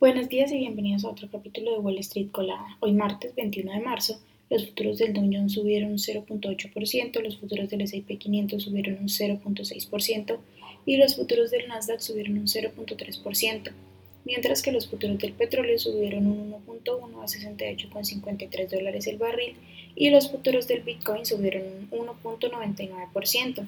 Buenos días y bienvenidos a otro capítulo de Wall Street Colada. Hoy martes 21 de marzo, los futuros del Dow Jones subieron un 0.8%, los futuros del S&P 500 subieron un 0.6% y los futuros del Nasdaq subieron un 0.3%, mientras que los futuros del petróleo subieron un 1.1 a 68,53 dólares el barril y los futuros del Bitcoin subieron un 1.99%.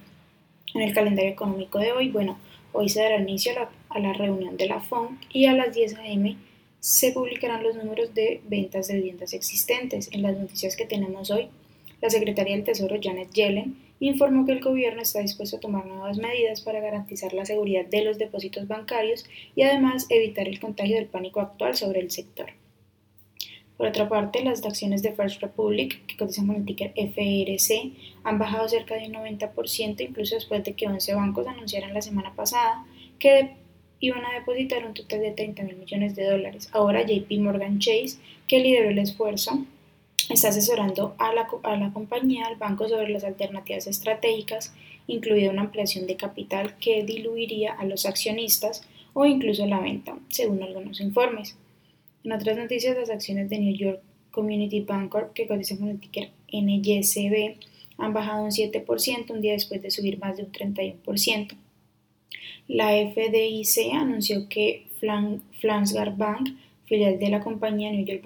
En el calendario económico de hoy, bueno, Hoy se dará inicio a la, reunión de la FONC y a las 10 a.m. se publicarán los números de ventas de viviendas existentes. En las noticias que tenemos hoy, la secretaria del Tesoro, Janet Yellen, informó que el gobierno está dispuesto a tomar nuevas medidas para garantizar la seguridad de los depósitos bancarios y además evitar el contagio del pánico actual sobre el sector. Por otra parte, las acciones de First Republic, que cotizan con el ticker FRC, han bajado cerca de un 90%, incluso después de que 11 bancos anunciaran la semana pasada que iban a depositar un total de 30 mil millones de dólares. Ahora JP Morgan Chase, que lideró el esfuerzo, está asesorando a la, a la compañía, al banco, sobre las alternativas estratégicas, incluida una ampliación de capital que diluiría a los accionistas o incluso la venta, según algunos informes. En otras noticias, las acciones de New York Community Bancorp, que cotizan con el ticker NYCB, han bajado un 7% un día después de subir más de un 31%. La FDIC anunció que Flansgar Bank, filial de la compañía New York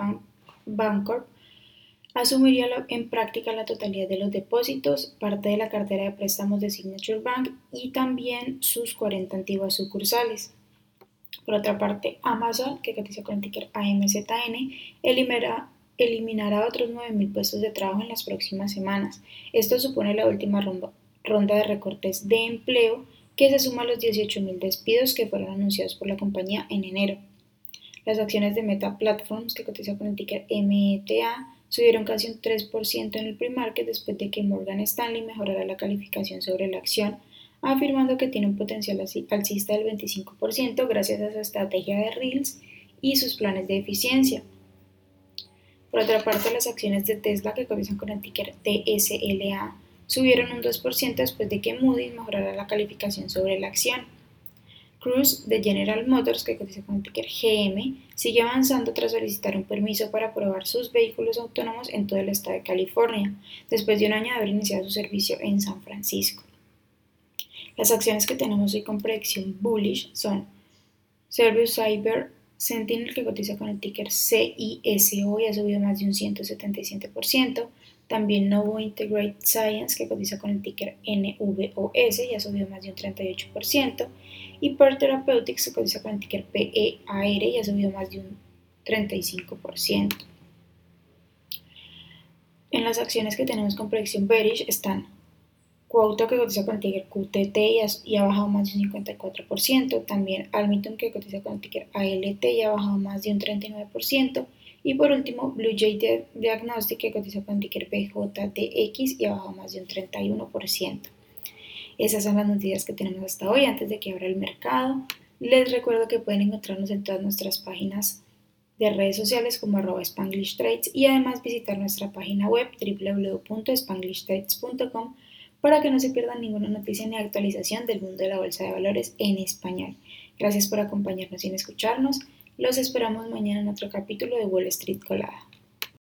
Bancorp, asumiría en práctica la totalidad de los depósitos, parte de la cartera de préstamos de Signature Bank y también sus 40 antiguas sucursales. Por otra parte, Amazon, que cotiza con el ticker AMZN, eliminará, eliminará otros 9.000 puestos de trabajo en las próximas semanas. Esto supone la última ronda, de recortes de empleo que se suma a los 18.000 despidos que fueron anunciados por la compañía en enero. Las acciones de Meta Platforms, que cotiza con el ticker META, subieron casi un 3% en el pre-market después de que Morgan Stanley mejorara la calificación sobre la acción afirmando que tiene un potencial alcista del 25% gracias a su estrategia de Reels y sus planes de eficiencia. Por otra parte, las acciones de Tesla que cotizan con el ticker TSLA subieron un 2% después de que Moody's mejorara la calificación sobre la acción. Cruise de General Motors, que cotiza con el ticker GM, sigue avanzando tras solicitar un permiso para probar sus vehículos autónomos en todo el estado de California, después de un año de haber iniciado su servicio en San Francisco. Las acciones que tenemos hoy con predicción bullish son Service Cyber Sentinel que cotiza con el ticker CISO y ha subido más de un 177%. También Novo Integrate Science que cotiza con el ticker NVOS y ha subido más de un 38%. Y Per Therapeutics que cotiza con el ticker PEAR y ha subido más de un 35%. En las acciones que tenemos con predicción bearish están Cuauhtémoc que cotiza con el ticker QTT y ha, bajado más de un 54%. También Almiton que cotiza con el ticker ALT y ha bajado más de un 39%. Y por último, Blue Jay Diagnostic que cotiza con el ticker PJTX y ha bajado más de un 31%. Esas son las noticias que tenemos hasta hoy antes de que abra el mercado. Les recuerdo que pueden encontrarnos en todas nuestras páginas de redes sociales como arroba Spanglish Trades y además visitar nuestra página web www.spanglishtrades.com para que no se pierdan ninguna noticia ni actualización del mundo de la bolsa de valores en español. Gracias por acompañarnos y escucharnos. Los esperamos mañana en otro capítulo de Wall Street Colada.